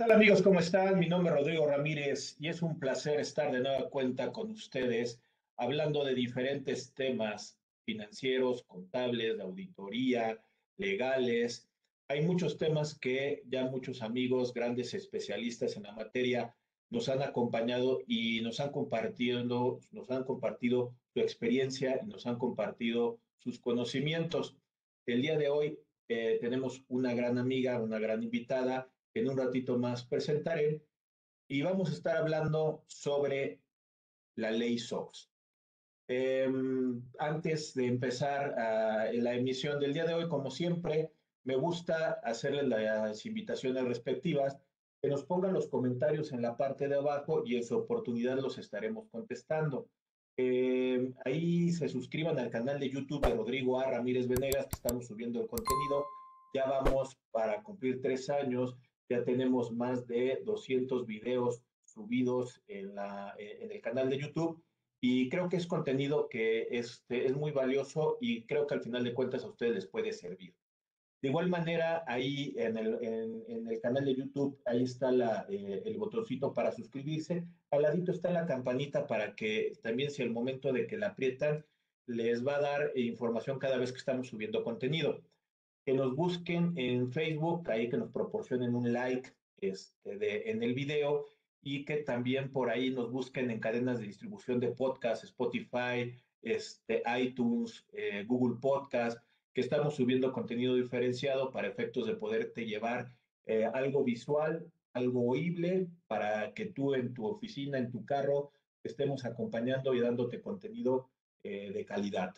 tal amigos? ¿Cómo están? Mi nombre es Rodrigo Ramírez y es un placer estar de nueva cuenta con ustedes hablando de diferentes temas financieros, contables, de auditoría, legales. Hay muchos temas que ya muchos amigos, grandes especialistas en la materia, nos han acompañado y nos han compartido, nos han compartido su experiencia y nos han compartido sus conocimientos. El día de hoy eh, tenemos una gran amiga, una gran invitada, que en un ratito más presentaré, y vamos a estar hablando sobre la ley SOX. Em, antes de empezar uh, la emisión del día de hoy, como siempre, me gusta hacerles las invitaciones respectivas, que nos pongan los comentarios en la parte de abajo y en su oportunidad los estaremos contestando. Eh, ahí se suscriban al canal de YouTube de Rodrigo A. Ramírez Venegas, que estamos subiendo el contenido. Ya vamos para cumplir tres años, ya tenemos más de 200 videos subidos en, la, en el canal de YouTube y creo que es contenido que este, es muy valioso y creo que al final de cuentas a ustedes les puede servir. De igual manera, ahí en el, en, el canal de YouTube, ahí está la, eh, el botoncito para suscribirse. Al ladito está la campanita para que también si al momento de que la aprietan, les va a dar información cada vez que estamos subiendo contenido. Que nos busquen en Facebook, ahí que nos proporcionen un like este, de, en el video y que también por ahí nos busquen en cadenas de distribución de podcast, Spotify, este, iTunes, eh, Google Podcast que estamos subiendo contenido diferenciado para efectos de poderte llevar eh, algo visual, algo oíble, para que tú en tu oficina, en tu carro, estemos acompañando y dándote contenido eh, de calidad.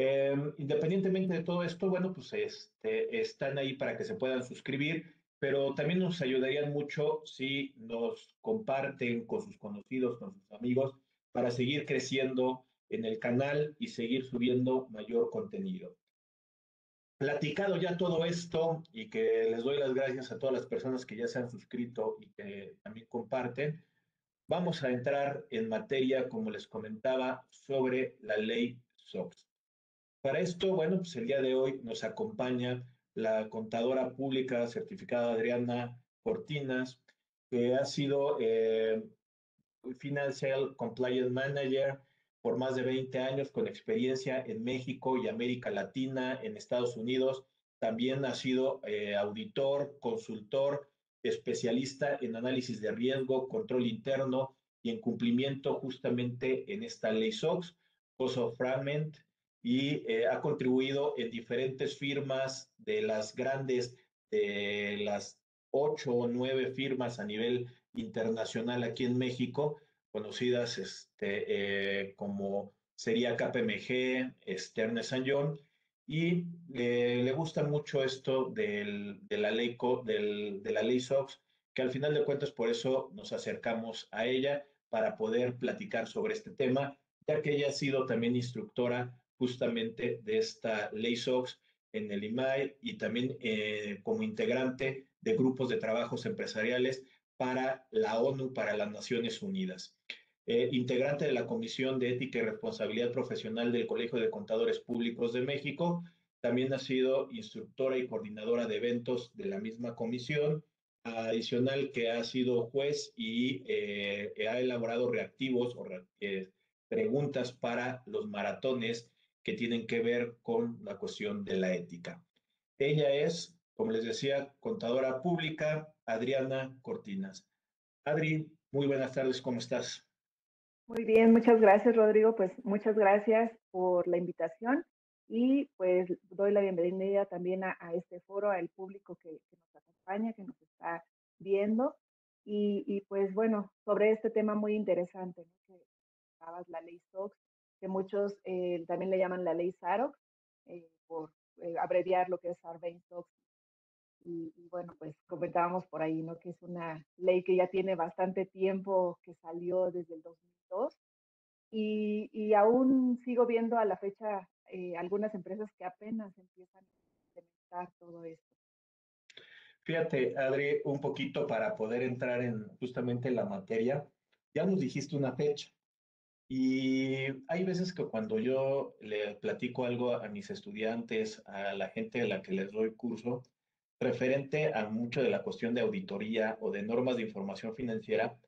Em, independientemente de todo esto, bueno, pues este, están ahí para que se puedan suscribir, pero también nos ayudarían mucho si nos comparten con sus conocidos, con sus amigos, para seguir creciendo en el canal y seguir subiendo mayor contenido platicado ya todo esto y que les doy las gracias a todas las personas que ya se han suscrito y que también comparten, vamos a entrar en materia, como les comentaba, sobre la ley SOX. Para esto, bueno, pues el día de hoy nos acompaña la contadora pública certificada Adriana Cortinas, que ha sido eh, Financial Compliance Manager por más de 20 años con experiencia en México y América Latina, en Estados Unidos. También ha sido eh, auditor, consultor, especialista en análisis de riesgo, control interno y en cumplimiento justamente en esta ley SOX, Cost of y eh, ha contribuido en diferentes firmas de las grandes, de las ocho o nueve firmas a nivel internacional aquí en México, conocidas este, eh, como sería KPMG, Stern John, y le gusta mucho esto del, de, la ley, del, de la ley SOX, que al final de cuentas por eso nos acercamos a ella para poder platicar sobre este tema, ya que ella ha sido también instructora justamente de esta ley SOX en el IMAI y también eh, como integrante de grupos de trabajos empresariales para la ONU, para las Naciones Unidas. Eh, integrante de la Comisión de Ética y Responsabilidad Profesional del Colegio de Contadores Públicos de México. También ha sido instructora y coordinadora de eventos de la misma comisión. Adicional que ha sido juez y eh, ha elaborado reactivos o preguntas para los maratones que tienen que ver con la cuestión de la ética. Ella es, como les decía, contadora pública, Adriana Cortinas. Adri, muy buenas tardes, ¿cómo estás? Muy bien, muchas gracias, Rodrigo. Pues muchas gracias por la invitación y pues doy la bienvenida también a, este foro, al público que, nos acompaña, que nos está viendo. Y, pues bueno, sobre este tema muy interesante, ¿no? que la ley SOX, que muchos eh, también le llaman la ley SAROX, eh, por eh, abreviar lo que es Sarbanes-Oxley y, bueno, pues comentábamos por ahí, ¿no? Que es una ley que ya tiene bastante tiempo, que salió desde el 2002 y, y aún sigo viendo a la fecha eh, algunas empresas que apenas empiezan a implementar todo esto. Fíjate, Adri, un poquito para poder entrar en justamente la materia, ya nos dijiste una fecha. Y hay veces que cuando yo le platico algo a mis estudiantes, a la gente a la que les doy curso, referente a mucho de la cuestión de auditoría o de normas de información financiera,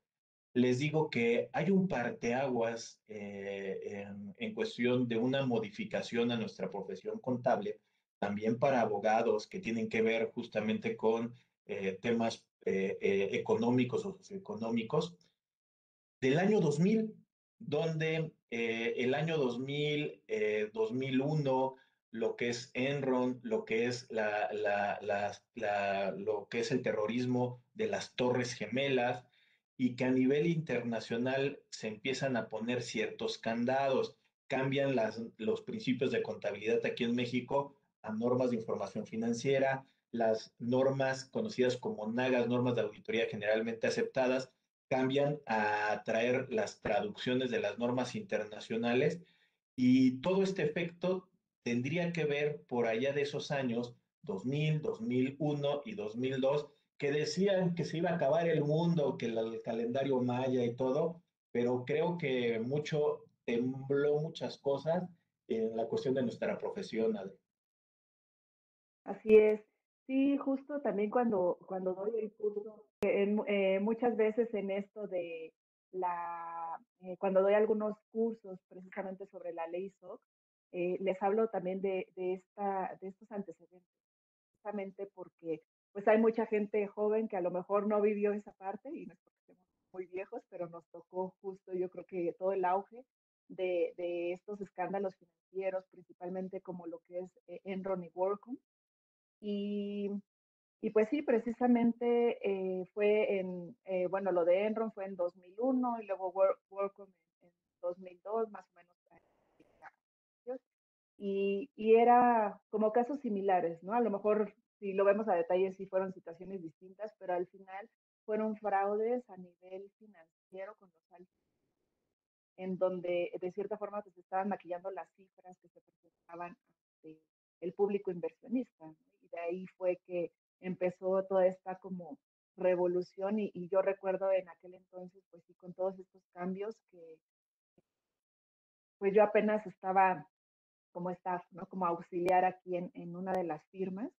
les digo que hay un parteaguas eh, en, cuestión de una modificación a nuestra profesión contable, también para abogados que tienen que ver justamente con eh, temas eh, económicos o socioeconómicos, del año 2000, donde el año 2000, 2001, lo que es Enron, lo que es la, la, lo que es el terrorismo de las Torres Gemelas, y que a nivel internacional se empiezan a poner ciertos candados, cambian las, los principios de contabilidad aquí en México a normas de información financiera, las normas conocidas como NAGAS, normas de auditoría generalmente aceptadas, cambian a traer las traducciones de las normas internacionales y todo este efecto tendría que ver por allá de esos años 2000, 2001 y 2002 que decían que se iba a acabar el mundo, que el, calendario maya y todo, pero creo que mucho tembló muchas cosas en la cuestión de nuestra profesión. Así es. Sí, justo también cuando, cuando doy el curso, eh, muchas veces en esto de la, eh, cuando doy algunos cursos precisamente sobre la ley SOC, eh, les hablo también de, de, esta, de estos antecedentes, precisamente porque pues hay mucha gente joven que a lo mejor no vivió esa parte y no es porque estemos muy viejos, pero nos tocó justo yo creo que todo el auge de, de estos escándalos financieros, principalmente como lo que es eh, Enron y WorldCom. Y, y pues sí, precisamente eh, fue en, eh, bueno, lo de Enron fue en 2001 y luego WorldCom en, en 2002, más o menos. Y, y, era como casos similares, ¿no? A lo mejor si lo vemos a detalle, sí fueron situaciones distintas, pero al final fueron fraudes a nivel financiero con los altos, en donde de cierta forma pues, estaban maquillando las cifras que se presentaban ante el público inversionista. Y de ahí fue que empezó toda esta como revolución y, yo recuerdo en aquel entonces, pues sí, con todos estos cambios que pues yo apenas estaba como staff, ¿no? Como auxiliar aquí en, en una de las firmas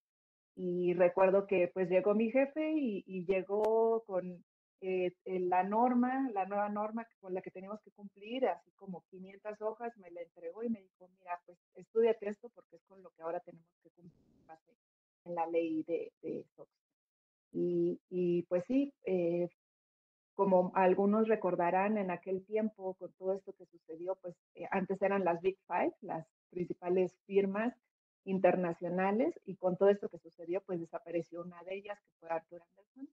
y recuerdo que pues llegó mi jefe y, llegó con eh, la norma, la nueva norma con la que teníamos que cumplir, así como 500 hojas, me la entregó y me dijo, mira, pues estudiate esto porque es con lo que ahora tenemos que cumplir en la ley de, de SOX. Y, y, pues sí, eh, como algunos recordarán en aquel tiempo con todo esto que sucedió, pues eh, antes eran las Big Five, las principales firmas internacionales y con todo esto que sucedió, pues desapareció una de ellas, que fue Arthur Anderson,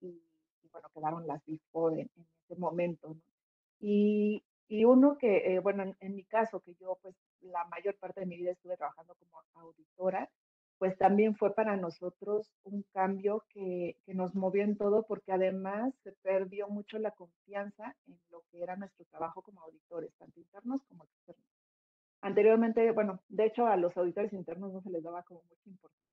y, bueno, quedaron las before en, en ese momento, ¿no? Y, y uno que, eh, bueno, en, mi caso, que yo pues la mayor parte de mi vida estuve trabajando como auditora, pues también fue para nosotros un cambio que, que, nos movió en todo porque además se perdió mucho la confianza en lo que era nuestro trabajo como auditores, tanto internos como externos. Anteriormente, bueno, de hecho a los auditores internos no se les daba como mucha importancia,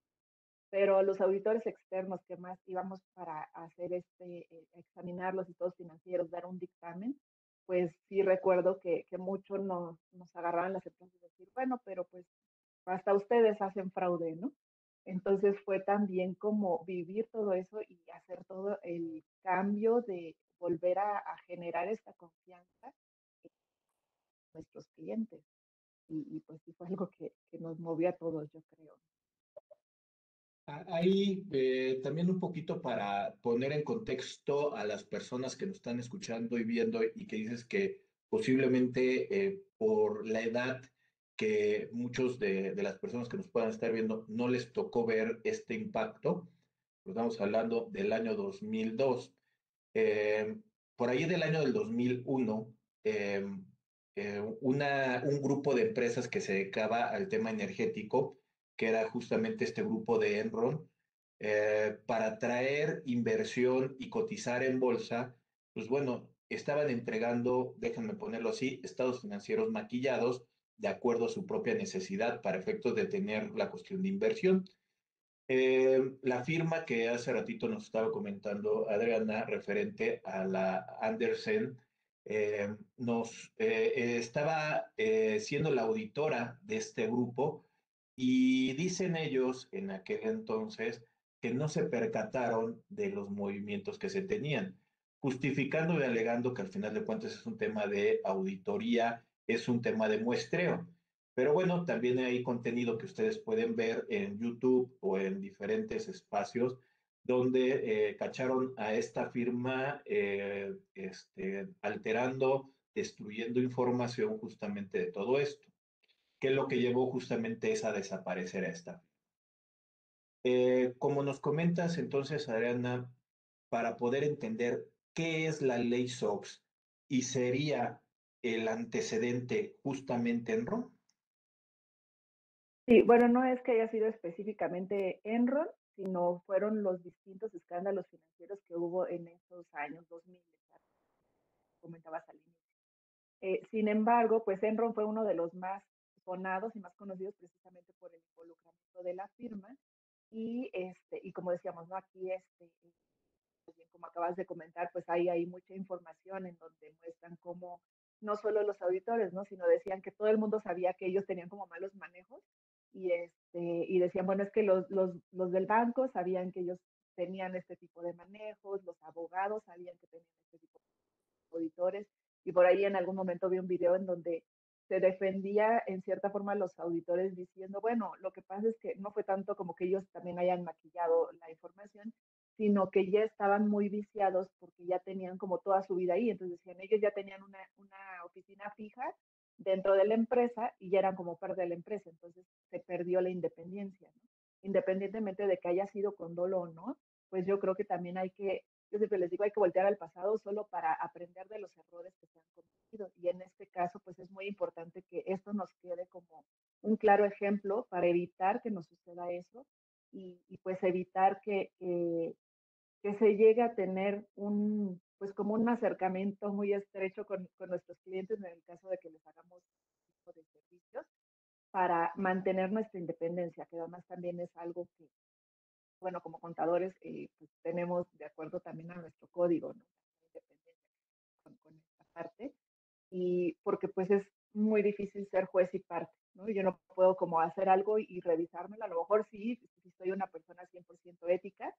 pero a los auditores externos que más íbamos para hacer este, eh, examinar los estados financieros, dar un dictamen, pues sí recuerdo que, que mucho nos, nos agarraban las empresas y decir, bueno, pero pues hasta ustedes hacen fraude, ¿no? Entonces fue también como vivir todo eso y hacer todo el cambio de volver a, generar esta confianza en nuestros clientes y, pues sí fue algo que, que, nos movió a todos, yo creo. Ahí eh, también un poquito para poner en contexto a las personas que nos están escuchando y viendo y que dices que posiblemente eh, por la edad que muchos de, de, las personas que nos puedan estar viendo no les tocó ver este impacto. Estamos hablando del año 2002. Eh, por ahí del año del 2001, eh, eh, una, un grupo de empresas que se dedicaba al tema energético, que era justamente este grupo de Enron, eh, para traer inversión y cotizar en bolsa, pues bueno, estaban entregando, déjenme ponerlo así, estados financieros maquillados de acuerdo a su propia necesidad para efectos de tener la cuestión de inversión. Eh, la firma que hace ratito nos estaba comentando Adriana referente a la Andersen eh, nos eh, estaba siendo la auditora de este grupo y dicen ellos en aquel entonces que no se percataron de los movimientos que se tenían, justificando y alegando que al final de cuentas es un tema de auditoría, es un tema de muestreo. Pero bueno, también hay contenido que ustedes pueden ver en YouTube o en diferentes espacios donde eh, cacharon a esta firma eh, este, alterando, destruyendo información justamente de todo esto, que es lo que llevó justamente es a desaparecer a esta firma. Eh, como nos comentas entonces, Adriana, para poder entender qué es la ley SOX y sería el antecedente justamente Enron. Sí, bueno, no es que haya sido específicamente Enron, sino fueron los distintos escándalos financieros que hubo en esos años 2000, comentabas al inicio. Eh, sin embargo, pues Enron fue uno de los más sonados y más conocidos precisamente por el involucramiento de la firma y este y como decíamos, no aquí este como acabas de comentar, pues ahí hay mucha información en donde muestran cómo no solo los auditores, ¿no? sino decían que todo el mundo sabía que ellos tenían como malos manejos y, este, y decían, bueno, es que los, los, los del banco sabían que ellos tenían este tipo de manejos, los abogados sabían que tenían este tipo de auditores, y por ahí en algún momento vi un video en donde se defendía en cierta forma a los auditores diciendo, bueno, lo que pasa es que no fue tanto como que ellos también hayan maquillado la información, sino que ya estaban muy viciados porque ya tenían como toda su vida ahí. Entonces decían, ellos ya tenían una, una oficina fija dentro de la empresa y ya eran como parte de la empresa. Entonces se perdió la independencia, ¿no? Independientemente de que haya sido con dolo o no, pues yo creo que también hay que, yo siempre les digo, hay que voltear al pasado solo para aprender de los errores que se han cometido. Y en este caso, pues es muy importante que esto nos quede como un claro ejemplo para evitar que nos suceda eso y, pues evitar que, que se llegue a tener un, pues como un acercamiento muy estrecho con, con nuestros clientes en el caso de que les hagamos tipo de servicios para mantener nuestra independencia, que además también es algo que, bueno, como contadores eh, pues tenemos de acuerdo también a nuestro código, ¿no? Independencia con, con, esta parte. Y porque pues es muy difícil ser juez y parte, ¿no? Yo no puedo como hacer algo y, y revisármelo, a lo mejor sí, si soy una persona 100% ética,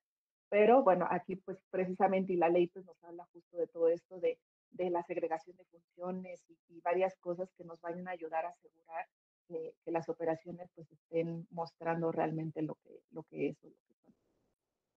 pero bueno, aquí pues precisamente y la ley pues nos habla justo de todo esto, de, de la segregación de funciones y, varias cosas que nos van a ayudar a asegurar que, que las operaciones pues estén mostrando realmente lo que, lo que es o lo que son.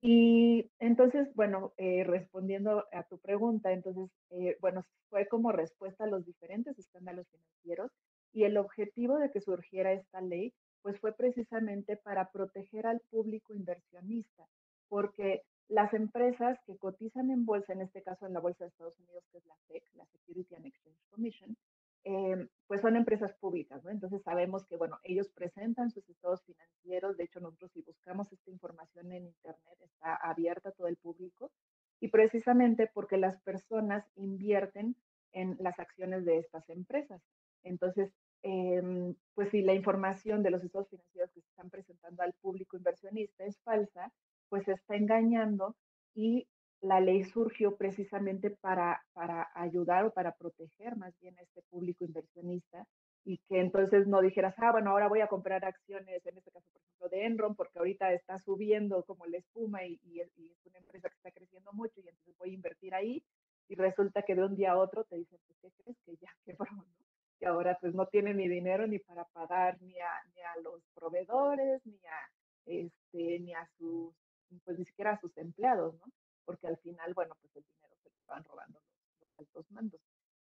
Y entonces, bueno, eh, respondiendo a tu pregunta, entonces, eh, bueno, fue como respuesta a los diferentes escándalos financieros y el objetivo de que surgiera esta ley, pues fue precisamente para proteger al público inversionista porque las empresas que cotizan en bolsa, en este caso en la Bolsa de Estados Unidos, que es la SEC, la Security and Exchange Commission, eh, pues son empresas públicas, ¿no? Entonces sabemos que, bueno, ellos presentan sus estados financieros, de hecho nosotros si buscamos esta información en Internet está abierta a todo el público, y precisamente porque las personas invierten en las acciones de estas empresas. Entonces, eh, pues si la información de los estados financieros que se están presentando al público inversionista es falsa, pues está engañando y la ley surgió precisamente para, para ayudar o para proteger más bien a este público inversionista y que entonces no dijeras, ah, bueno, ahora voy a comprar acciones, en este caso, por ejemplo, de Enron, porque ahorita está subiendo como la espuma y, y, es, una empresa que está creciendo mucho y entonces voy a invertir ahí y resulta que de un día a otro te dicen, pues, ¿qué crees? Que ya quebró, ¿no? Y ahora pues no tiene ni dinero ni para pagar ni a, ni a los proveedores, ni a, este, ni a sus pues ni siquiera a sus empleados, ¿no? Porque al final, bueno, pues el dinero se lo estaban robando los, altos mandos.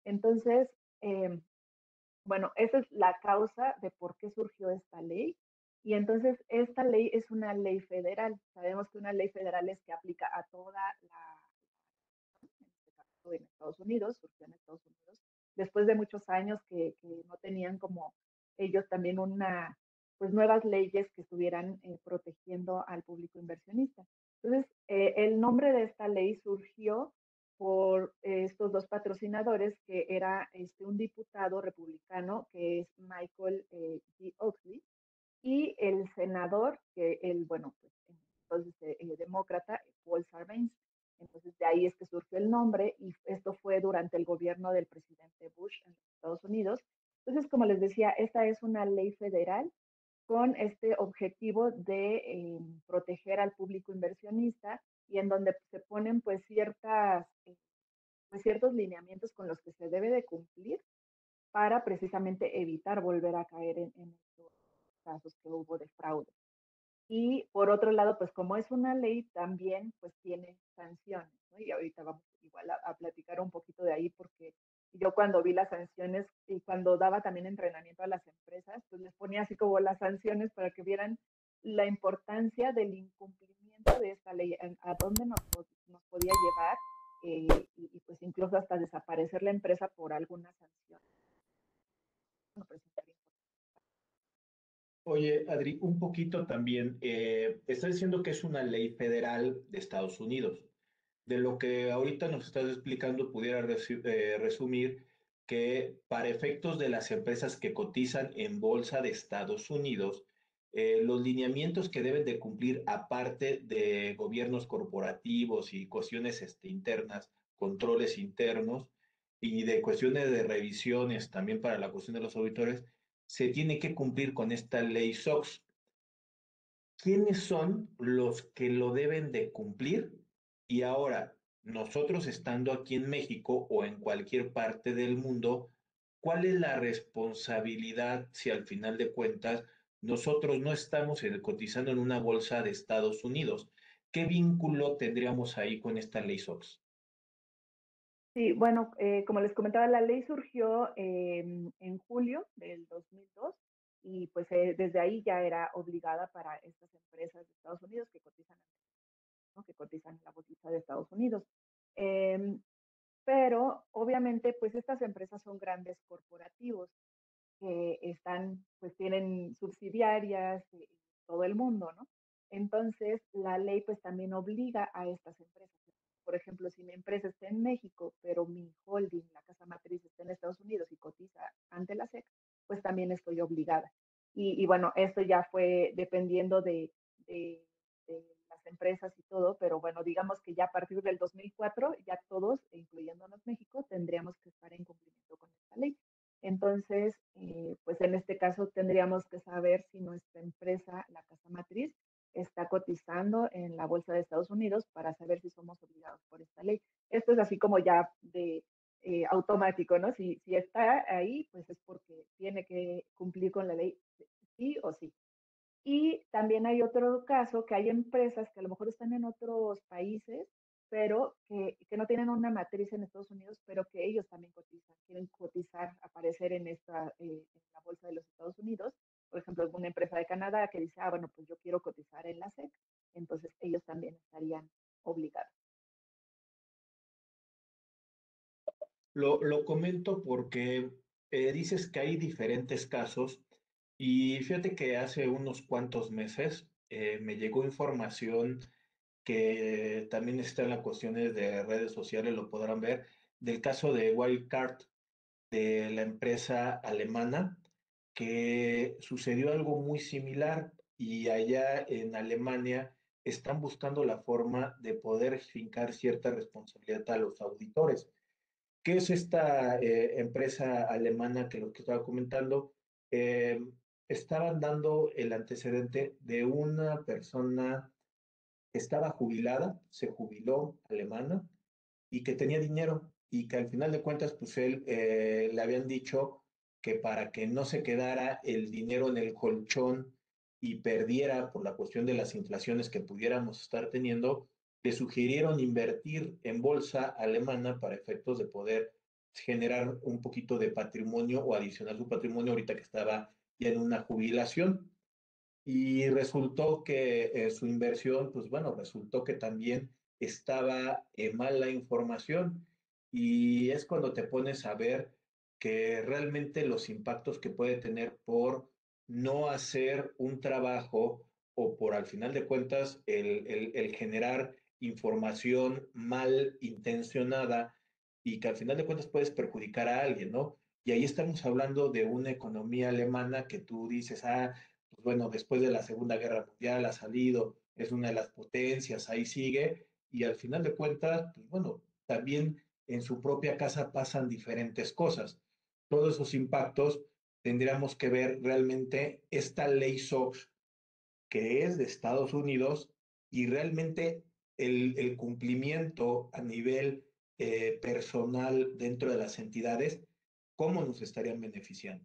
Entonces, eh, bueno, esa es la causa de por qué surgió esta ley. Y entonces esta ley es una ley federal. Sabemos que una ley federal es que aplica a toda la, en este Estados Unidos, surgió en Estados Unidos, después de muchos años que, que no tenían como ellos también una, pues nuevas leyes que estuvieran eh, protegiendo al público inversionista. Entonces, eh, el nombre de esta ley surgió por estos dos patrocinadores, que era este, un diputado republicano, que es Michael eh, G. Oxley, y el senador, que el, bueno, pues entonces demócrata, Paul Sarbanes. Entonces, de ahí es que surgió el nombre, y esto fue durante el gobierno del presidente Bush en Estados Unidos. Entonces, como les decía, esta es una ley federal con este objetivo de eh, proteger al público inversionista y en donde se ponen pues ciertas, eh, pues, ciertos lineamientos con los que se debe de cumplir para precisamente evitar volver a caer en, en estos casos que hubo de fraude. Y por otro lado, pues como es una ley, también pues tiene sanciones, ¿no? Y ahorita vamos igual a, platicar un poquito de ahí porque yo cuando vi las sanciones y cuando daba también entrenamiento a las empresas, pues les ponía así como las sanciones para que vieran la importancia del incumplimiento de esta ley, a, dónde nos, podía llevar eh, y, pues incluso hasta desaparecer la empresa por alguna sanción. Pues, Oye, Adri, un poquito también, eh, está diciendo que es una ley federal de Estados Unidos. De lo que ahorita nos estás explicando, pudiera eh, resumir que para efectos de las empresas que cotizan en bolsa de Estados Unidos, eh, los lineamientos que deben de cumplir, aparte de gobiernos corporativos y cuestiones este, internas, controles internos y de cuestiones de revisiones también para la cuestión de los auditores, se tiene que cumplir con esta ley SOX. ¿Quiénes son los que lo deben de cumplir? Y ahora, nosotros estando aquí en México o en cualquier parte del mundo, ¿cuál es la responsabilidad si al final de cuentas nosotros no estamos cotizando en una bolsa de Estados Unidos? ¿Qué vínculo tendríamos ahí con esta ley SOX? Sí, bueno, eh, como les comentaba, la ley surgió em, en julio del 2002 y pues eh, desde ahí ya era obligada para estas empresas de Estados Unidos que cotizan, que cotizan en la bolsa de Estados Unidos. Em, pero obviamente pues estas empresas son grandes corporativos que están, pues tienen subsidiarias en todo el mundo, ¿no? Entonces la ley pues también obliga a estas empresas por ejemplo, si mi empresa está en México, pero mi holding, la casa matriz, está en Estados Unidos y cotiza ante la SEC, pues también estoy obligada. Y, bueno, esto ya fue dependiendo de, empresas y todo, pero bueno, digamos que ya a partir del 2004, ya todos, incluyéndonos México, tendríamos que estar en cumplimiento con esta ley. Entonces, eh, pues en este caso tendríamos que saber si nuestra empresa, la casa matriz, está cotizando en la bolsa de Estados Unidos para saber si somos obligados por esta ley. Esto es así como ya de eh, automático, ¿no? Si, si está ahí, pues es porque tiene que cumplir con la ley sí o sí. También hay otro caso que hay empresas que a lo mejor están en otros países, pero que, que no tienen una matriz en Estados Unidos, pero que ellos también cotizan, quieren cotizar, aparecer en, esta, eh, en la bolsa de los Estados Unidos por ejemplo, una empresa de Canadá que dice, ah, bueno, pues yo quiero cotizar en la SEC, entonces ellos también estarían obligados. Lo, lo comento porque eh, dices que hay diferentes casos y fíjate que hace unos cuantos meses eh, me llegó información que también está en las cuestiones de redes sociales, lo podrán ver, del caso de Wildcard, de la empresa alemana que sucedió algo muy similar y allá en Alemania están buscando la forma de poder fincar cierta responsabilidad a los auditores. ¿Qué es esta eh, empresa alemana que lo que estaba comentando? Eh, estaban dando el antecedente de una persona que estaba jubilada, se jubiló alemana y que tenía dinero y que al final de cuentas, pues él eh, le habían dicho que para que no se quedara el dinero en el colchón y perdiera por la cuestión de las inflaciones que pudiéramos estar teniendo, le sugirieron invertir en bolsa alemana para efectos de poder generar un poquito de patrimonio o adicionar su patrimonio ahorita que estaba ya en una jubilación. Y resultó que eh, su inversión, pues bueno, resultó que también estaba en mala información. Y es cuando te pones a ver que realmente los impactos que puede tener por no hacer un trabajo o por al final de cuentas el, el, generar información mal intencionada y que al final de cuentas puedes perjudicar a alguien, ¿no? Y ahí estamos hablando de una economía alemana que tú dices, ah, pues bueno, después de la Segunda Guerra Mundial ha salido, es una de las potencias, ahí sigue, y al final de cuentas, pues bueno, también en su propia casa pasan diferentes cosas. Todos esos impactos tendríamos que ver realmente esta ley SOX que es de Estados Unidos y realmente el, el cumplimiento a nivel eh, personal dentro de las entidades, ¿cómo nos estarían beneficiando?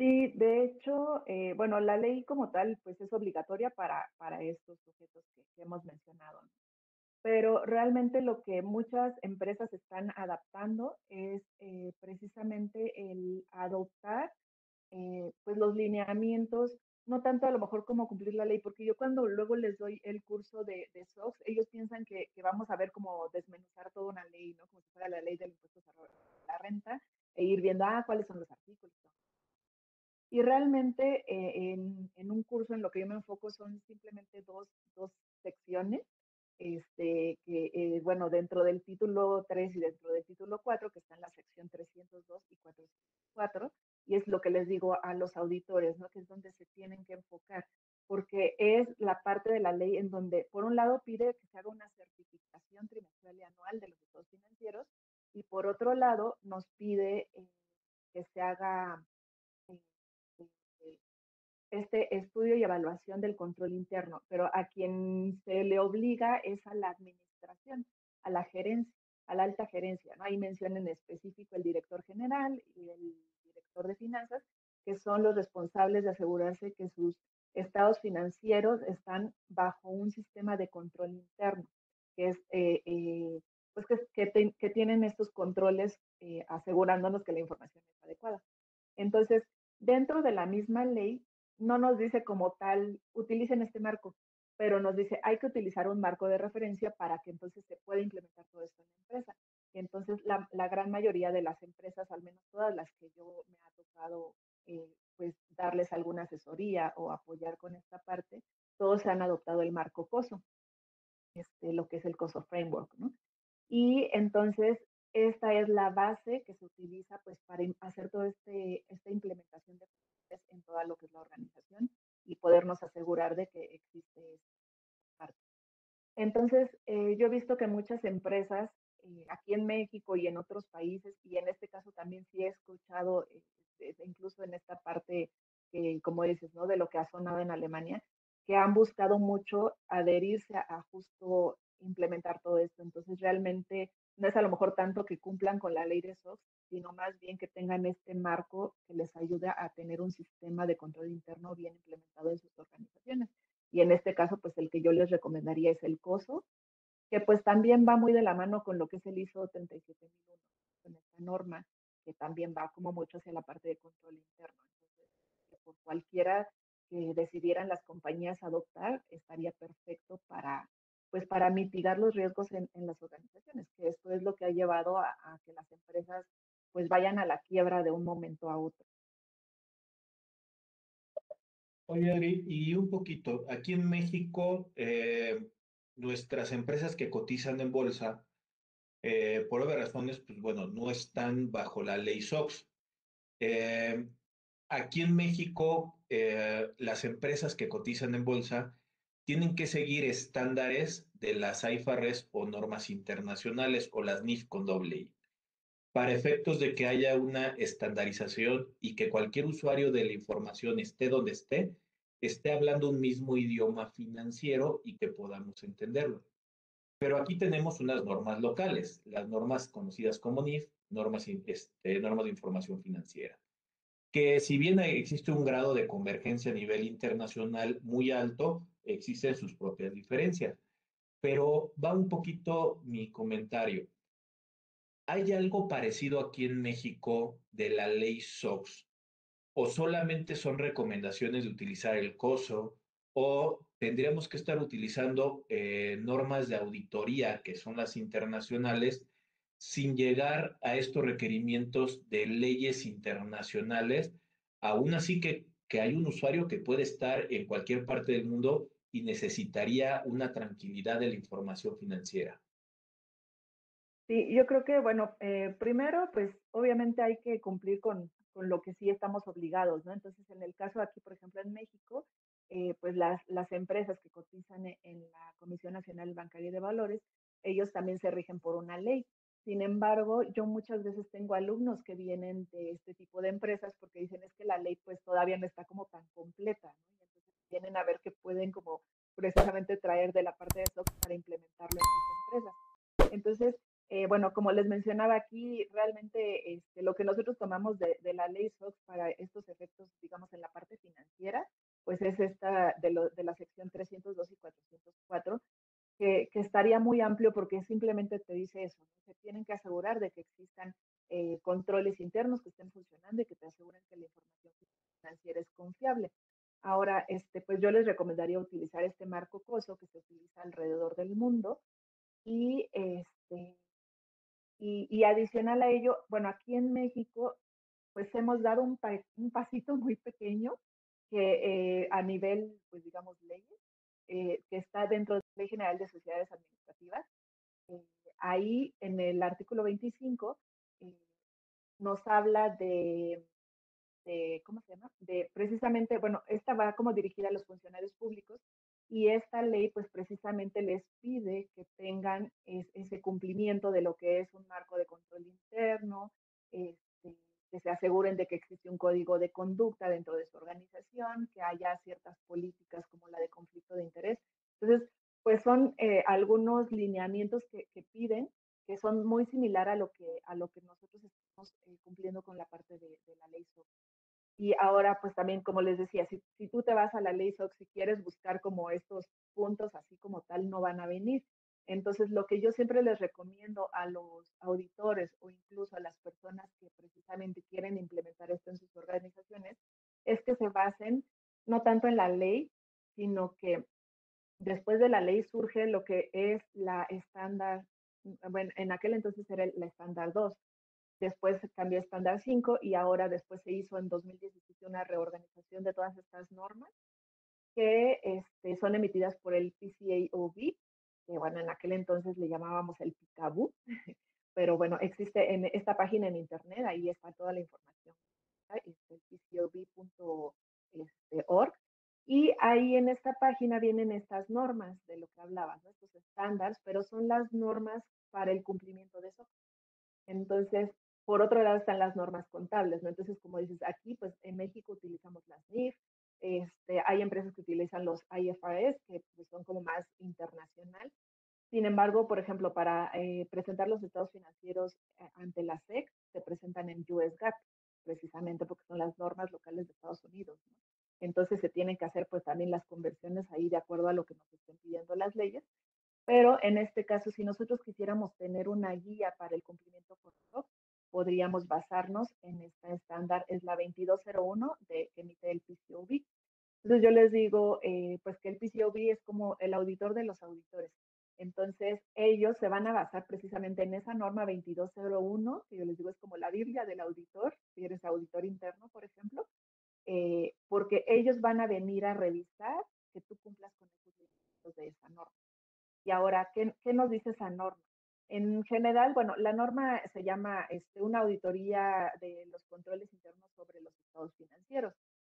Sí, de hecho, eh, bueno, la ley como tal, pues es obligatoria para, para estos sujetos que, hemos mencionado. Pero realmente lo que muchas empresas están adaptando es eh, precisamente el adoptar eh, pues los lineamientos, no tanto a lo mejor como cumplir la ley, porque yo cuando luego les doy el curso de, de SOX, ellos piensan que, que, vamos a ver cómo desmenuzar toda una ley, ¿no? Como si fuera la ley del impuesto a la renta, e ir viendo, ah, cuáles son los artículos, y realmente eh, en, un curso en lo que yo me enfoco son simplemente dos, dos secciones, este, que, eh, bueno, dentro del título 3 y dentro del título 4, que está en la sección 302 y 404, y es lo que les digo a los auditores, ¿no? Que es donde se tienen que enfocar, porque es la parte de la ley en donde, por un lado, pide que se haga una certificación trimestral y anual de los estados financieros, y por otro lado, nos pide eh, que se haga este estudio y evaluación del control interno, pero a quien se le obliga es a la administración, a la gerencia, a la alta gerencia. ¿no? Ahí mencionan en específico el director general y el director de finanzas, que son los responsables de asegurarse que sus estados financieros están bajo un sistema de control interno, que es eh, eh, que, tienen estos controles eh, asegurándonos que la información es adecuada. Entonces, dentro de la misma ley no nos dice como tal, utilicen este marco, pero nos dice, hay que utilizar un marco de referencia para que entonces se pueda implementar todo esto en la empresa. Y entonces la, gran mayoría de las empresas, al menos todas las que yo me ha tocado eh, pues darles alguna asesoría o apoyar con esta parte, todos han adoptado el marco COSO, este, lo que es el COSO Framework, ¿no? Y entonces esta es la base que se utiliza pues para hacer toda este, esta implementación de en toda lo que es la organización y podernos asegurar de que existe esta parte. Entonces, eh, yo he visto que muchas empresas eh, aquí en México y en otros países, y en este caso también sí he escuchado, eh, incluso en esta parte, como dices, ¿no? De lo que ha sonado en Alemania, que han buscado mucho adherirse a justo implementar todo esto. Entonces, realmente no es a lo mejor tanto que cumplan con la ley de SOX, sino más bien que tengan este marco que les ayude a tener un sistema de control interno bien implementado en sus organizaciones. Y en este caso, pues el que yo les recomendaría es el COSO, que pues también va muy de la mano con lo que es el ISO 37001, con esta norma, que también va como mucho hacia la parte de control interno. Entonces, por cualquiera que decidieran las compañías adoptar, estaría perfecto para pues para mitigar los riesgos en, las organizaciones, que esto es lo que ha llevado a, que las empresas pues vayan a la quiebra de un momento a otro. Oye, Adri, y un poquito, aquí en México, eh, nuestras empresas que cotizan en bolsa, eh, por obvias razones, pues bueno, no están bajo la ley SOX. Eh, aquí en México, las empresas que cotizan en bolsa tienen que seguir estándares de las IFRS o normas internacionales o las NIF con doble I, para efectos de que haya una estandarización y que cualquier usuario de la información esté donde esté, esté hablando un mismo idioma financiero y que podamos entenderlo. Pero aquí tenemos unas normas locales, las normas conocidas como NIF, normas, este, normas de información financiera, que si bien existe un grado de convergencia a nivel internacional muy alto, existen sus propias diferencias. Pero va un poquito mi comentario. ¿Hay algo parecido aquí en México de la ley SOX? ¿O solamente son recomendaciones de utilizar el COSO? ¿O tendríamos que estar utilizando eh, normas de auditoría, que son las internacionales, sin llegar a estos requerimientos de leyes internacionales? Aún así que que hay un usuario que puede estar en cualquier parte del mundo y necesitaría una tranquilidad de la información financiera. Sí, yo creo que, bueno, eh, primero, pues obviamente hay que cumplir con, con, lo que sí estamos obligados, ¿no? Entonces, en el caso aquí, por ejemplo, en México, eh, pues las, las empresas que cotizan e, en la Comisión Nacional Bancaria de Valores, ellos también se rigen por una ley. Sin embargo, yo muchas veces tengo alumnos que vienen de este tipo de empresas porque dicen es que la ley pues todavía no está como tan completa, ¿no? Vienen a ver que pueden como precisamente traer de la parte de SOX para implementarlo en sus empresas. Entonces, eh, bueno, como les mencionaba aquí, realmente este, lo que nosotros tomamos de, la ley SOX para estos efectos, digamos, en la parte financiera, pues es esta de, de la sección 302 y 404, que, que, estaría muy amplio porque simplemente te dice eso, ¿no? se tienen que asegurar de que existan eh, controles internos que estén funcionando y que te aseguren que la información financiera es confiable. Ahora, este, pues yo les recomendaría utilizar este marco COSO que se utiliza alrededor del mundo y este, y, y, adicional a ello, bueno, aquí en México, pues hemos dado un, pa un pasito muy pequeño que eh, a nivel, pues digamos, leyes, eh, que está dentro de la Ley General de Sociedades Administrativas. Eh, ahí, en el artículo 25, eh, nos habla de, de, ¿cómo se llama? De precisamente, bueno, esta va como dirigida a los funcionarios públicos y esta ley pues precisamente les pide que tengan es, ese cumplimiento de lo que es un marco de control interno, este, que se aseguren de que existe un código de conducta dentro de su organización, que haya ciertas políticas como la de conflicto de interés. Entonces, pues son eh, algunos lineamientos que, que, piden que son muy similar a lo que, a lo que nosotros estamos eh, cumpliendo con la parte de, de la ley SOC. Y ahora, pues también, como les decía, si, si tú te vas a la ley SOX, si quieres buscar como estos puntos así como tal, no van a venir. Entonces, lo que yo siempre les recomiendo a los auditores o incluso a las personas que precisamente quieren implementar esto en sus organizaciones es que se basen no tanto en la ley, sino que después de la ley surge lo que es la estándar, bueno, en aquel entonces era la estándar 2, después cambió a estándar 5 y ahora después se hizo en 2017 una reorganización de todas estas normas que este, son emitidas por el PCAOB, que bueno, en aquel entonces le llamábamos el PICABU, pero bueno, existe en esta página en internet, ahí está toda la información, es el pcob.org, y ahí en esta página vienen estas normas de lo que hablabas, ¿no? estos estándares, pero son las normas para el cumplimiento de eso. Entonces, por otro lado están las normas contables, ¿no? Entonces, como dices, aquí, pues en México utilizamos las NIF, este, hay empresas que utilizan los IFRS, que pues, son como más internacional. Sin embargo, por ejemplo, para eh, presentar los estados financieros eh, ante la SEC, se presentan en US GAAP, precisamente porque son las normas locales de Estados Unidos, ¿no? Entonces se tienen que hacer pues también las conversiones ahí de acuerdo a lo que nos estén pidiendo las leyes. Pero en este caso, si nosotros quisiéramos tener una guía para el cumplimiento correcto, podríamos basarnos en esta estándar, es la 2201 de, que emite el PCOB. Entonces yo les digo, eh, pues que el PCOB es como el auditor de los auditores. Entonces ellos se van a basar precisamente en esa norma 2201, que yo les digo es como la Biblia del auditor, si eres auditor interno, por ejemplo, eh, porque ellos van a venir a revisar que tú cumplas con los requisitos de esa norma. Y ahora, ¿qué, ¿qué nos dice esa norma? En general, bueno, la norma se llama este, una auditoría de los controles internos sobre los estados financieros.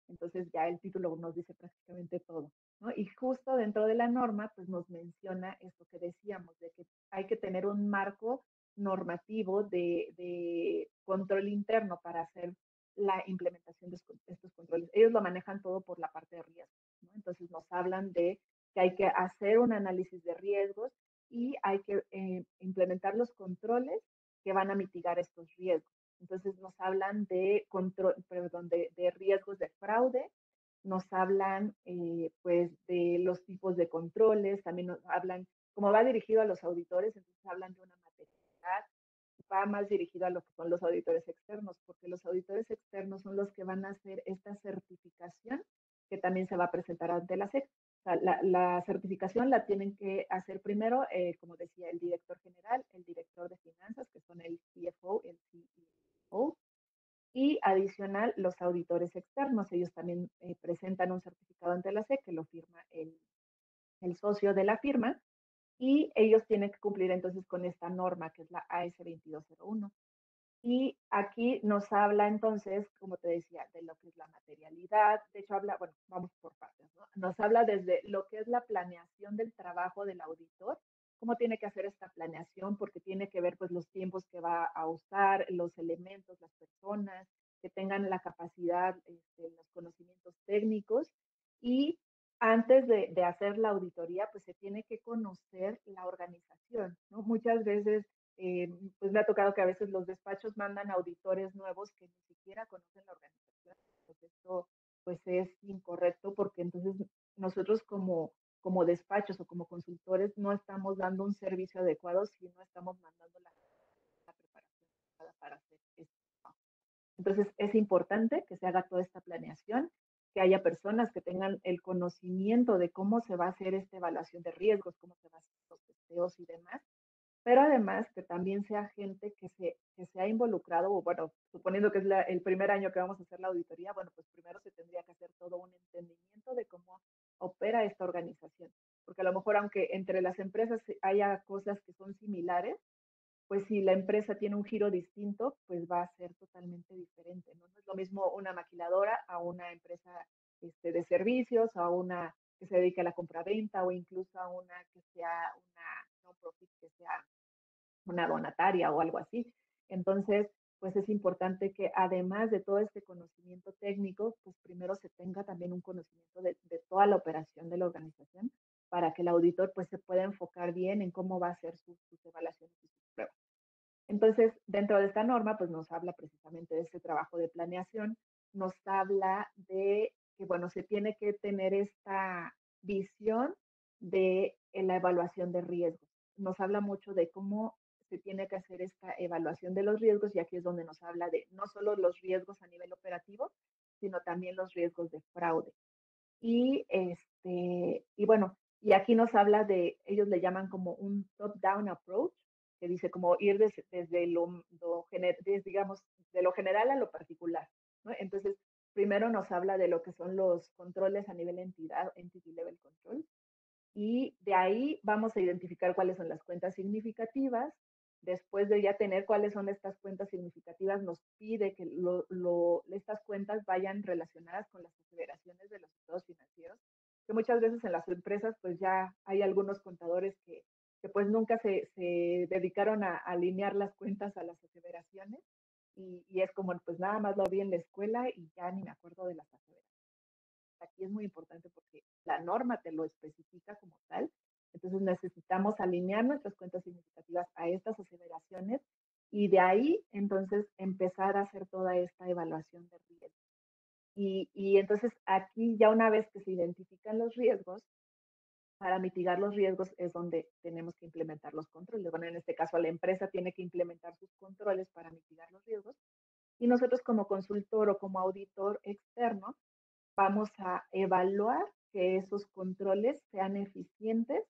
Entonces ya el título nos dice prácticamente todo. ¿no? Y justo dentro de la norma, pues nos menciona esto que decíamos, de que hay que tener un marco normativo de, control interno para hacer la implementación de estos controles. Ellos lo manejan todo por la parte de riesgos. ¿no? Entonces nos hablan de que hay que hacer un análisis de riesgos y hay que eh, implementar los controles que van a mitigar estos riesgos. Entonces nos hablan de control, perdón, de, de riesgos de fraude, nos hablan eh, pues de los tipos de controles, también nos hablan, como va dirigido a los auditores, entonces hablan de una materialidad, va más dirigido a lo que son los auditores externos, porque los auditores externos son los que van a hacer esta certificación que también se va a presentar ante la SEC. La, la, certificación la tienen que hacer primero, eh, como decía, el director general, el director de finanzas, que son el CFO, el CEO, y adicional los auditores externos. Ellos también eh, presentan un certificado ante la SEC que lo firma el, el socio de la firma y ellos tienen que cumplir entonces con esta norma que es la AS 2201. Y aquí nos habla entonces, como te decía, de lo que es la materialidad. De hecho, habla, bueno, vamos por partes, ¿no? Nos habla desde lo que es la planeación del trabajo del auditor cómo tiene que hacer esta planeación, porque tiene que ver pues los tiempos que va a usar, los elementos, las personas, que tengan la capacidad, este, los conocimientos técnicos y antes de, de, hacer la auditoría, pues se tiene que conocer la organización, ¿no? Muchas veces, eh, pues me ha tocado que a veces los despachos mandan auditores nuevos que ni siquiera conocen la organización. Pues esto, pues es incorrecto porque entonces nosotros como como despachos o como consultores no estamos dando un servicio adecuado si no estamos mandando la, preparación para hacer esto. Entonces es importante que se haga toda esta planeación, que haya personas que tengan el conocimiento de cómo se va a hacer esta evaluación de riesgos, cómo se va a hacer los testeos y demás, pero además que también sea gente que se, que se ha involucrado, o bueno, suponiendo que es el primer año que vamos a hacer la auditoría, bueno, pues primero se tendría que hacer todo un entendimiento de cómo opera esta organización. Porque a lo mejor aunque entre las empresas haya cosas que son similares, pues si la empresa tiene un giro distinto, pues va a ser totalmente diferente. No, es lo mismo una maquiladora a una empresa este, de servicios, a una que se dedique a la compra-venta o incluso a una que sea una no profit, que sea una donataria o algo así. Entonces, pues es importante que además de todo este conocimiento técnico, pues primero se tenga también un conocimiento de, toda la operación de la organización para que el auditor pues se pueda enfocar bien en cómo va a ser sus, evaluaciones y sus pruebas. Entonces, dentro de esta norma, pues nos habla precisamente de este trabajo de planeación, nos habla de que, bueno, se tiene que tener esta visión de la evaluación de riesgos. Nos habla mucho de cómo se tiene que hacer esta evaluación de los riesgos y aquí es donde nos habla de no solo los riesgos a nivel operativo, sino también los riesgos de fraude. Y, este, y bueno, y aquí nos habla de, ellos le llaman como un top-down approach, que dice como ir desde, desde lo, digamos, de lo general a lo particular. ¿no? Entonces, primero nos habla de lo que son los controles a nivel entidad, entity level control, y de ahí vamos a identificar cuáles son las cuentas significativas, después de ya tener cuáles son estas cuentas significativas, nos pide que estas cuentas vayan relacionadas con las aseveraciones de los estados financieros, que muchas veces en las empresas pues ya hay algunos contadores que, pues nunca se, dedicaron a, alinear las cuentas a las aseveraciones y, y, es como pues nada más lo vi en la escuela y ya ni me acuerdo de las aseveraciones. Aquí es muy importante porque la norma te lo especifica como tal entonces necesitamos alinear nuestras cuentas significativas a estas aseveraciones y de ahí entonces empezar a hacer toda esta evaluación de riesgos. Y, y entonces aquí ya una vez que se identifican los riesgos, para mitigar los riesgos es donde tenemos que implementar los controles. Bueno, en este caso la empresa tiene que implementar sus controles para mitigar los riesgos y nosotros como consultor o como auditor externo vamos a evaluar que esos controles sean eficientes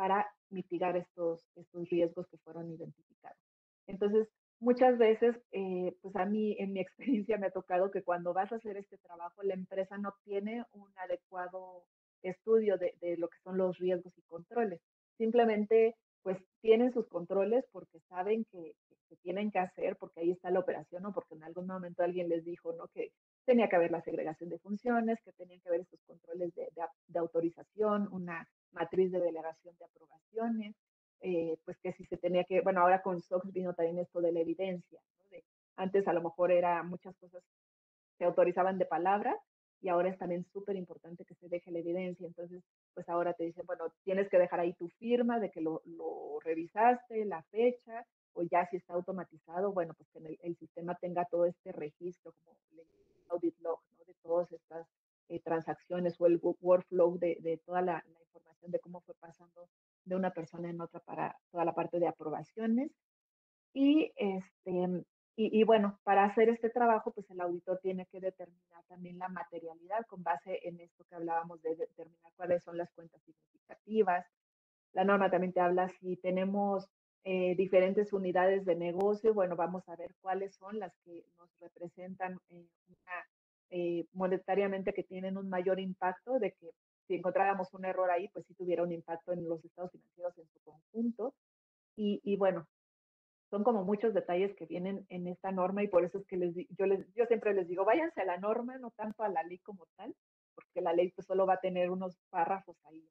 para mitigar estos, estos riesgos que fueron identificados. Entonces, muchas veces, eh, pues a mí en mi experiencia me ha tocado que cuando vas a hacer este trabajo, la empresa no tiene un adecuado estudio de, de lo que son los riesgos y controles. Simplemente, pues tienen sus controles porque saben que, que, tienen que hacer, porque ahí está la operación o porque en algún momento alguien les dijo, ¿no? Que tenía que haber la segregación de funciones, que tenían que haber estos controles de, de, de autorización, una matriz de delegación de aprobaciones, eh, pues que si se tenía que, bueno, ahora con SOX vino también esto de la evidencia, antes a lo mejor era muchas cosas se autorizaban de palabra y ahora es también súper importante que se deje la evidencia, entonces pues ahora te dicen, bueno, tienes que dejar ahí tu firma de que lo, lo revisaste, la fecha, o ya si está automatizado, bueno, pues que el, el sistema tenga todo este registro como el audit log, ¿no? De todas estas eh, transacciones o el workflow de, de toda la, la, información de cómo fue pasando de una persona en otra para toda la parte de aprobaciones. Y, este, y, y, bueno, para hacer este trabajo, pues el auditor tiene que determinar también la materialidad con base en esto que hablábamos de determinar cuáles son las cuentas significativas. La norma también te habla si tenemos eh, diferentes unidades de negocio, bueno, vamos a ver cuáles son las que nos representan eh, una eh, monetariamente que tienen un mayor impacto, de que si encontráramos un error ahí, pues sí tuviera un impacto en los estados financieros en su conjunto. Y, y bueno, son como muchos detalles que vienen en esta norma y por eso es que les, yo, les, yo siempre les digo, váyanse a la norma, no tanto a la ley como tal, porque la ley pues solo va a tener unos párrafos ahí, ¿no?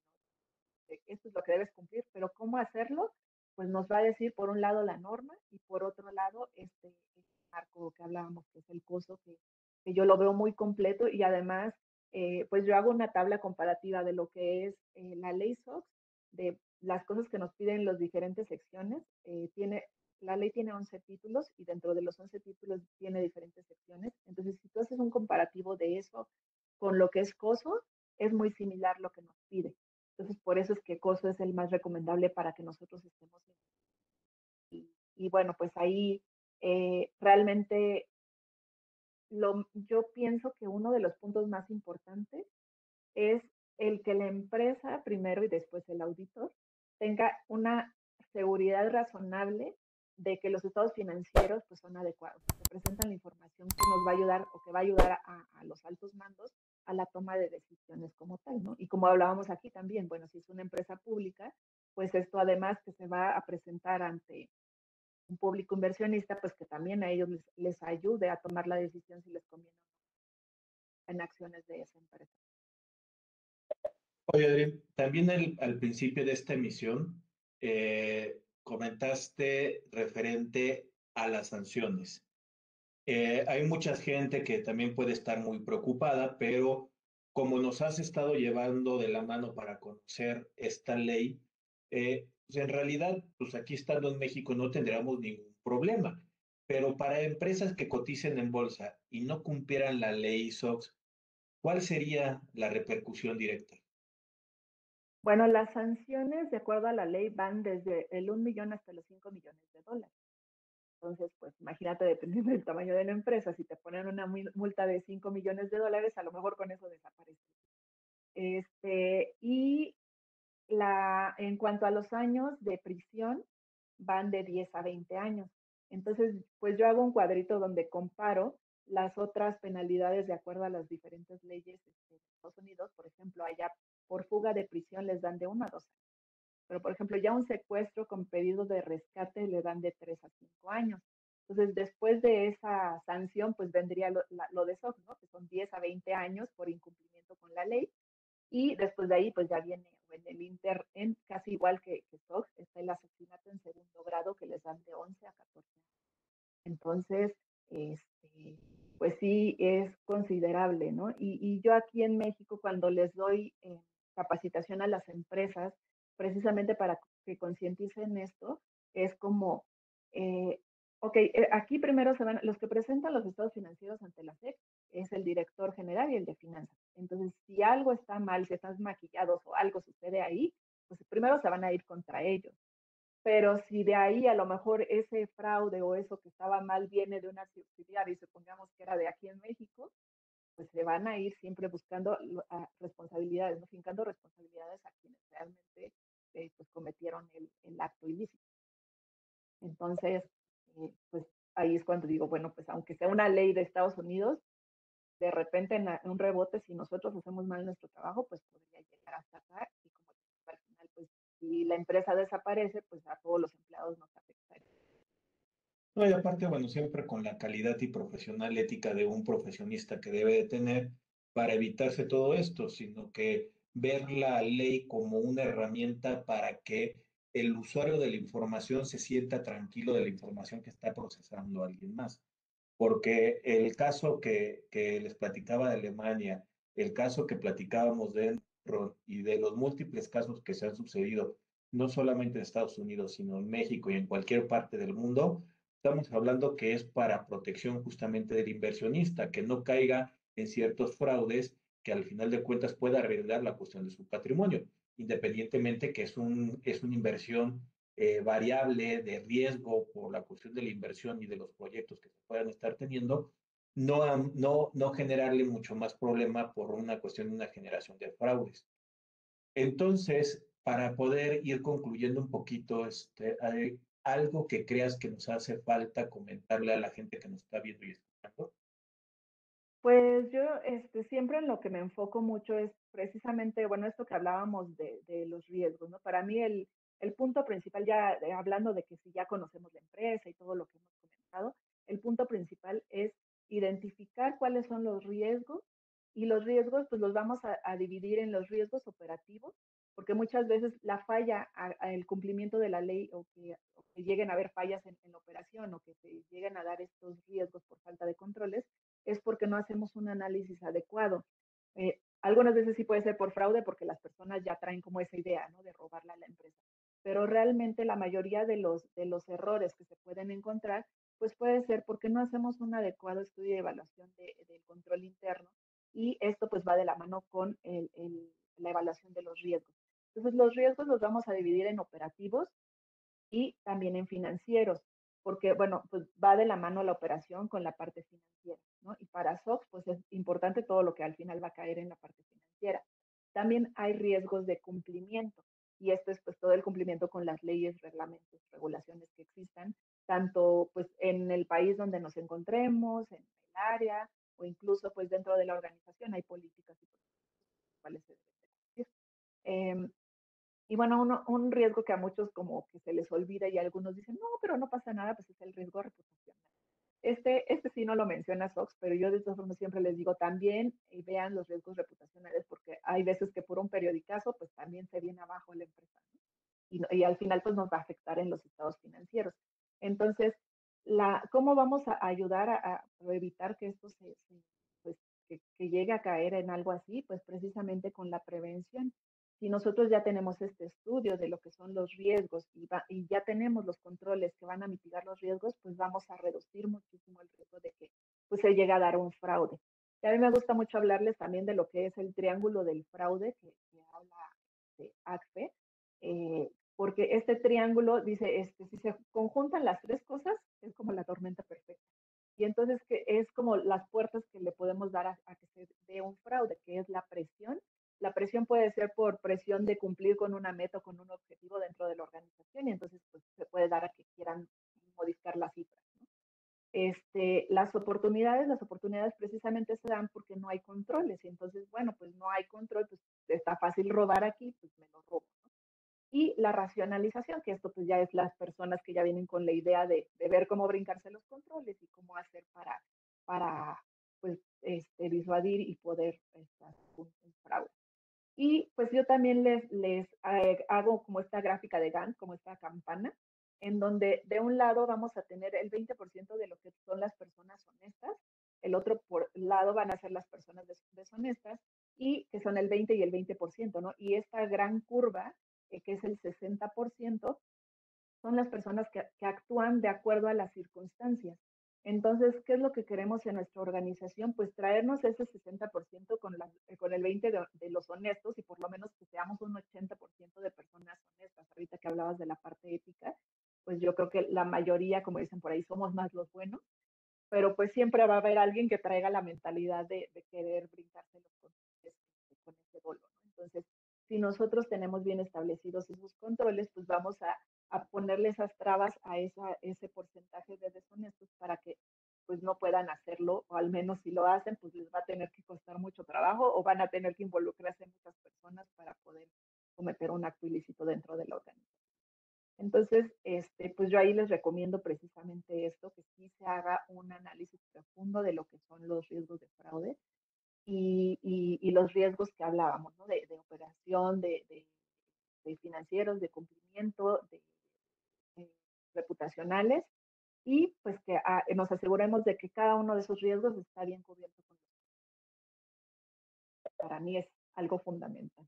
esto es lo que debes cumplir, pero cómo hacerlo, pues nos va a decir por un lado la norma y por otro lado este, este marco que hablábamos, que es el costo, que, que yo lo veo muy completo y además, eh, pues yo hago una tabla comparativa de lo que es eh, la ley SOX, de las cosas que nos piden las diferentes secciones. Eh, tiene, la ley tiene 11 títulos y dentro de los 11 títulos tiene diferentes secciones. Entonces, si tú haces un comparativo de eso con lo que es COSO, es muy similar lo que nos pide. Entonces, por eso es que COSO es el más recomendable para que nosotros estemos en. Y, bueno, pues ahí realmente lo, yo pienso que uno de los puntos más importantes es el que la empresa primero y después el auditor tenga una seguridad razonable de que los estados financieros pues, son adecuados, que presentan la información que nos va a ayudar o que va a ayudar a, a, los altos mandos a la toma de decisiones como tal, ¿no? Y como hablábamos aquí también, bueno, si es una empresa pública, pues esto además que se va a presentar ante un público inversionista, pues que también a ellos les, les ayude a tomar la decisión si les conviene o no en acciones de esa empresa. Oye, Adrián, también el, al principio de esta emisión eh, comentaste referente a las sanciones. Eh, hay mucha gente que también puede estar muy preocupada, pero como nos has estado llevando de la mano para conocer esta ley, eh, pues en realidad, pues aquí estando en México no tendríamos ningún problema. Pero para empresas que coticen en bolsa y no cumplieran la ley SOX, ¿cuál sería la repercusión directa? Bueno, las sanciones, de acuerdo a la ley, van desde el 1 millón hasta los 5 millones de dólares. Entonces, pues imagínate, dependiendo del tamaño de la empresa, si te ponen una multa de 5 millones de dólares, a lo mejor con eso desaparece. Este, y la, en cuanto a los años de prisión, van de 10 a 20 años. Entonces, pues yo hago un cuadrito donde comparo las otras penalidades de acuerdo a las diferentes leyes este, de Estados Unidos. Por ejemplo, allá por fuga de prisión les dan de uno a dos años. Pero, por ejemplo, ya un secuestro con pedido de rescate le dan de tres a cinco años. Entonces, después de esa sanción, pues vendría lo, lo de SOC, ¿no? Que son 10 a 20 años por incumplimiento con la ley. Y después de ahí, pues ya viene en el Inter, en casi igual que, que SOC, está el asesinato en segundo grado que les dan de 11 a 14 años. Entonces, este, pues sí es considerable, ¿no? Y, y, yo aquí en México, cuando les doy eh, capacitación a las empresas, precisamente para que concienticen esto, es como, eh, ok, eh, aquí primero se van, los que presentan los estados financieros ante la SEC es el director general y el de finanzas. Entonces, si algo está mal, si están maquillados o algo sucede ahí, pues primero se van a ir contra ellos. Pero si de ahí a lo mejor ese fraude o eso que estaba mal viene de una subsidiaria y supongamos que era de aquí en México, pues se van a ir siempre buscando responsabilidades, ¿no? fincando responsabilidades a quienes realmente eh, pues cometieron el, el, acto ilícito. Entonces, eh, pues ahí es cuando digo, bueno, pues aunque sea una ley de Estados Unidos, de repente en, un rebote, si nosotros hacemos mal nuestro trabajo, pues podría llegar hasta acá y como al final, pues si la empresa desaparece, pues a todos los empleados nos afectaría. No, y aparte, bueno, siempre con la calidad y profesional ética de un profesionista que debe de tener para evitarse todo esto, sino que ver la ley como una herramienta para que el usuario de la información se sienta tranquilo de la información que está procesando alguien más. Porque el caso que, que les platicaba de Alemania, el caso que platicábamos de y de los múltiples casos que se han sucedido, no solamente en Estados Unidos, sino en México y en cualquier parte del mundo, estamos hablando que es para protección justamente del inversionista, que no caiga en ciertos fraudes que al final de cuentas pueda arreglar la cuestión de su patrimonio, independientemente que es, un, es una inversión eh, variable de riesgo por la cuestión de la inversión y de los proyectos que se puedan estar teniendo, no, no, no generarle mucho más problema por una cuestión de una generación de fraudes. Entonces, para poder ir concluyendo un poquito, este, hay algo que creas que nos hace falta comentarle a la gente que nos está viendo y escuchando. Pues yo este, siempre en lo que me enfoco mucho es precisamente, bueno, esto que hablábamos de, de los riesgos, ¿no? Para mí el, el punto principal, ya hablando de que si ya conocemos la empresa y todo lo que hemos comentado, el punto principal es identificar cuáles son los riesgos y los riesgos pues los vamos a, dividir en los riesgos operativos, porque muchas veces la falla al cumplimiento de la ley o que, lleguen a haber fallas en, la operación o que lleguen a dar estos riesgos por falta de controles, es porque no hacemos un análisis adecuado. Eh, algunas veces sí puede ser por fraude porque las personas ya traen como esa idea, ¿no? De robarla a la empresa. Pero realmente la mayoría de los, de los errores que se pueden encontrar, pues puede ser porque no hacemos un adecuado estudio de evaluación del control interno y esto pues va de la mano con el, la evaluación de los riesgos. Entonces los riesgos los vamos a dividir en operativos y también en financieros, porque bueno, pues va de la mano la operación con la parte financiera, ¿no? Y para SOX pues es importante todo lo que al final va a caer en la parte financiera. También hay riesgos de cumplimiento y esto es pues todo el cumplimiento con las leyes, reglamentos, regulaciones que existan, tanto pues en el país donde nos encontremos, en el área o incluso pues dentro de la organización hay políticas y cuáles se deben. Em, y bueno, un riesgo que a muchos como que se les olvida y algunos dicen, no, pero no pasa nada, pues es el riesgo reputacional. Este, este sí no lo menciona Sox, pero yo de todas formas siempre les digo también y vean los riesgos reputacionales porque hay veces que por un periodicazo pues también se viene abajo la empresa y, y, al final pues nos va a afectar en los estados financieros. Entonces, la, ¿cómo vamos a ayudar a, evitar que esto se, pues, que, llegue a caer en algo así? Pues precisamente con la prevención. Si nosotros ya tenemos este estudio de lo que son los riesgos y, y ya tenemos los controles que van a mitigar los riesgos, pues vamos a reducir muchísimo el riesgo de que pues, se llegue a dar un fraude. Y a mí me gusta mucho hablarles también de lo que es el triángulo del fraude que, habla de ACFE, eh, porque este triángulo dice, este, si se conjuntan las tres cosas, es como la tormenta perfecta. Y entonces que es como las puertas que le podemos dar a, que se dé un fraude, que es la presión. La presión puede ser por presión de cumplir con una meta o con un objetivo dentro de la organización y entonces pues, se puede dar a que quieran modificar las cifras. Este, las oportunidades, las oportunidades precisamente se dan porque no hay controles y entonces, bueno, pues no hay control, pues está fácil robar aquí, pues me lo robo y la racionalización, que esto pues ya es las personas que ya vienen con la idea de, ver cómo brincarse los controles y cómo hacer para, para pues, este, disuadir y poder estar un, fraude. Y pues yo también les, les eh, hago como esta gráfica de Gantt, como esta campana, en donde de un lado vamos a tener el 20% de lo que son las personas honestas, el otro lado van a ser las personas deshonestas y que son el 20 y el 20%, ¿no? Y esta gran curva eh, que es el 60%, son las personas que, actúan de acuerdo a las circunstancias. Entonces, ¿qué es lo que queremos en nuestra organización? Pues traernos ese 60% con, la, eh, con el 20% de, los honestos y por lo menos que seamos un 80% de personas honestas. Ahorita que hablabas de la parte ética, pues yo creo que la mayoría, como dicen por ahí, somos más los buenos, pero pues siempre va a haber alguien que traiga la mentalidad de, querer brincarse los controles con ese dolor. Entonces, si nosotros tenemos bien establecidos esos controles, pues vamos a, ponerle esas trabas a esa, ese porcentaje de deshonestos para que pues no puedan hacerlo, o al menos si lo hacen, pues les va a tener que costar mucho trabajo o van a tener que involucrarse muchas personas para poder cometer un acto ilícito dentro de la organización. Entonces, este, pues yo ahí les recomiendo precisamente esto, que sí se haga un análisis profundo de lo que son los riesgos de fraude, y, los riesgos que hablábamos, ¿no? de, operación, de, financieros, de cumplimiento, de, reputacionales, y pues que ah, nos aseguremos de que cada uno de esos riesgos está bien cubierto con los Para mí es algo fundamental.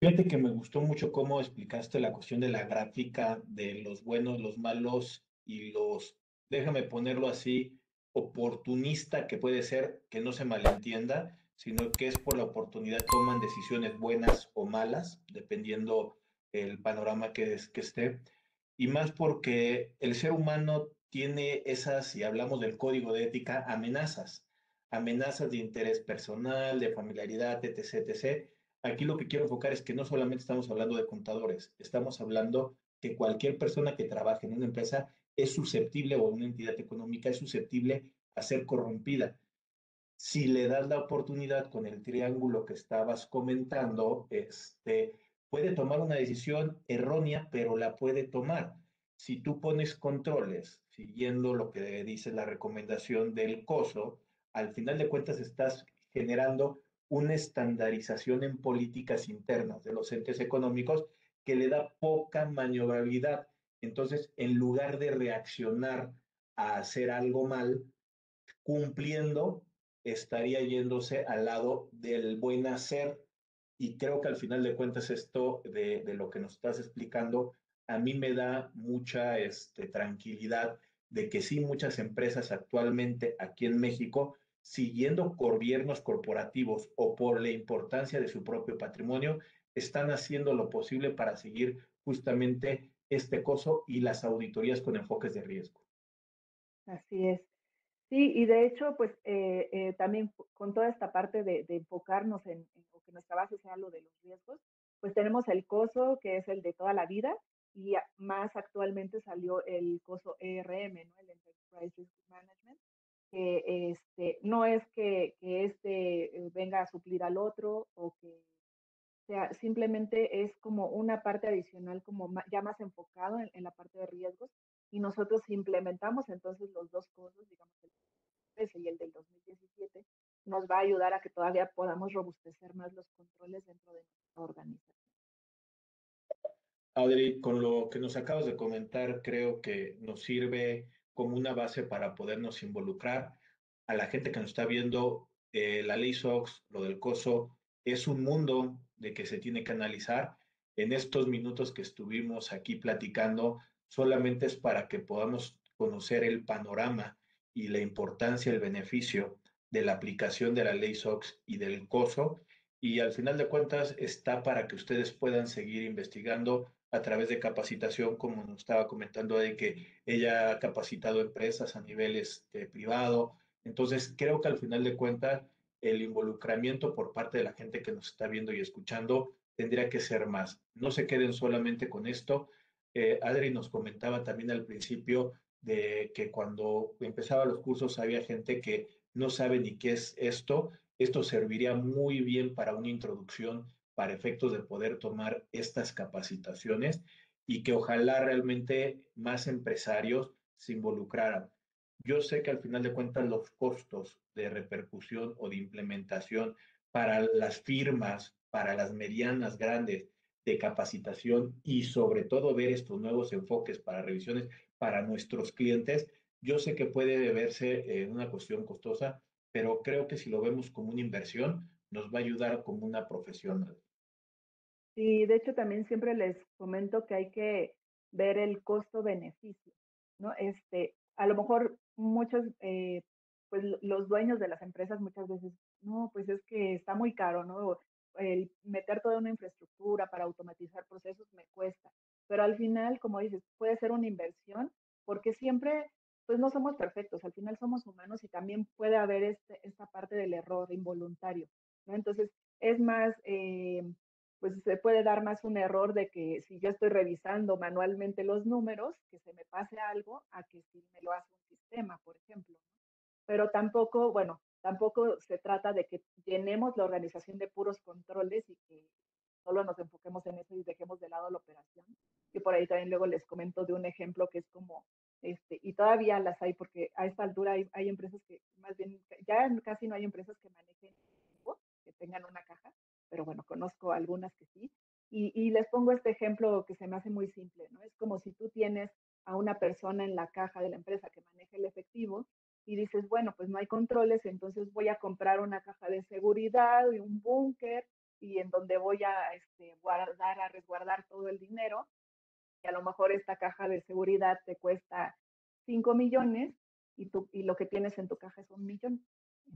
Fíjate que me gustó mucho cómo explicaste la cuestión de la gráfica de los buenos, los malos y los, déjame ponerlo así, oportunista que puede ser, que no se malentienda, sino que es por la oportunidad toman decisiones buenas o malas, dependiendo el panorama que, es, que esté, y más porque el ser humano tiene esas, y hablamos del código de ética, amenazas, amenazas de interés personal, de familiaridad, etc., etc. Aquí lo que quiero enfocar es que no solamente estamos hablando de contadores, estamos hablando que cualquier persona que trabaje en una empresa es susceptible o una entidad económica es susceptible a ser corrompida. Si le das la oportunidad con el triángulo que estabas comentando, este, puede tomar una decisión errónea, pero la puede tomar. Si tú pones controles siguiendo lo que dice la recomendación del COSO, al final de cuentas estás generando una estandarización en políticas internas de los entes económicos que le da poca maniobrabilidad. Entonces, en lugar de reaccionar a hacer algo mal, cumpliendo, estaría yéndose al lado del buen hacer. Y creo que al final de cuentas esto de, de lo que nos estás explicando, a mí me da mucha este, tranquilidad de que sí muchas empresas actualmente aquí en México, siguiendo gobiernos corporativos o por la importancia de su propio patrimonio, están haciendo lo posible para seguir justamente este coso y las auditorías con enfoques de riesgo. Así es. Sí, y de hecho, pues eh, eh, también con toda esta parte de, enfocarnos en, que nuestra base sea lo de los riesgos, pues tenemos el COSO, que es el de toda la vida, y más actualmente salió el COSO ERM, ¿no? el Enterprise Risk Management, que este, no es que, que este eh, venga a suplir al otro o que sea, simplemente es como una parte adicional, como ya más enfocado en, la parte de riesgos, y nosotros implementamos entonces los dos cosas, digamos, el 2013 y el del 2017, nos va a ayudar a que todavía podamos robustecer más los controles dentro de nuestra organización. Adri, con lo que nos acabas de comentar, creo que nos sirve como una base para podernos involucrar. A la gente que nos está viendo, eh, la ley SOX, lo del COSO, es un mundo de que se tiene que analizar. En estos minutos que estuvimos aquí platicando, solamente es para que podamos conocer el panorama y la importancia, el beneficio de la aplicación de la ley SOX y del COSO. Y al final de cuentas está para que ustedes puedan seguir investigando a través de capacitación, como nos estaba comentando, de que ella ha capacitado empresas a niveles este, privado. Entonces, creo que al final de cuentas, el involucramiento por parte de la gente que nos está viendo y escuchando tendría que ser más. No se queden solamente con esto. Adri nos comentaba también al principio de que cuando empezaba los cursos había gente que no sabe ni qué es esto. Esto serviría muy bien para una introducción para efectos de poder tomar estas capacitaciones y que ojalá realmente más empresarios se involucraran. Yo sé que al final de cuentas los costos de repercusión o de implementación para las firmas, para las medianas, grandes de capacitación y sobre todo ver estos nuevos enfoques para revisiones para nuestros clientes, yo sé que puede verse en una cuestión costosa, pero creo que si lo vemos como una inversión, nos va a ayudar como una profesional. Sí, de hecho también siempre les comento que hay que ver el costo-beneficio, ¿no? Este, a lo mejor muchos, eh, pues los dueños de las empresas muchas veces, no, pues es que está muy caro, ¿no? El meter toda una infraestructura para automatizar procesos me cuesta, pero al final, como dices, puede ser una inversión porque siempre, pues no somos perfectos, al final somos humanos y también puede haber este, esta parte del error involuntario. Entonces, es más, eh, pues se puede dar más un error de que si yo estoy revisando manualmente los números, que se me pase algo, a que si me lo hace un sistema, por ejemplo. Pero tampoco, bueno, tampoco se trata de que llenemos la organización de puros controles y que solo nos enfoquemos en eso y dejemos de lado la operación. Y por ahí también luego les comento de un ejemplo que es como, este, y todavía las hay porque a esta altura hay, hay empresas que, más bien, ya casi no hay empresas que manejen que tengan una caja, pero bueno, conozco algunas que sí. Y, les pongo este ejemplo que se me hace muy simple, ¿no? Es como si tú tienes a una persona en la caja de la empresa que maneja el efectivo y dices, bueno, pues no hay controles, entonces voy a comprar una caja de seguridad y un búnker y en donde voy a este, guardar, a resguardar todo el dinero. Y a lo mejor esta caja de seguridad te cuesta 5 millones y, tú, y lo que tienes en tu caja es un millón.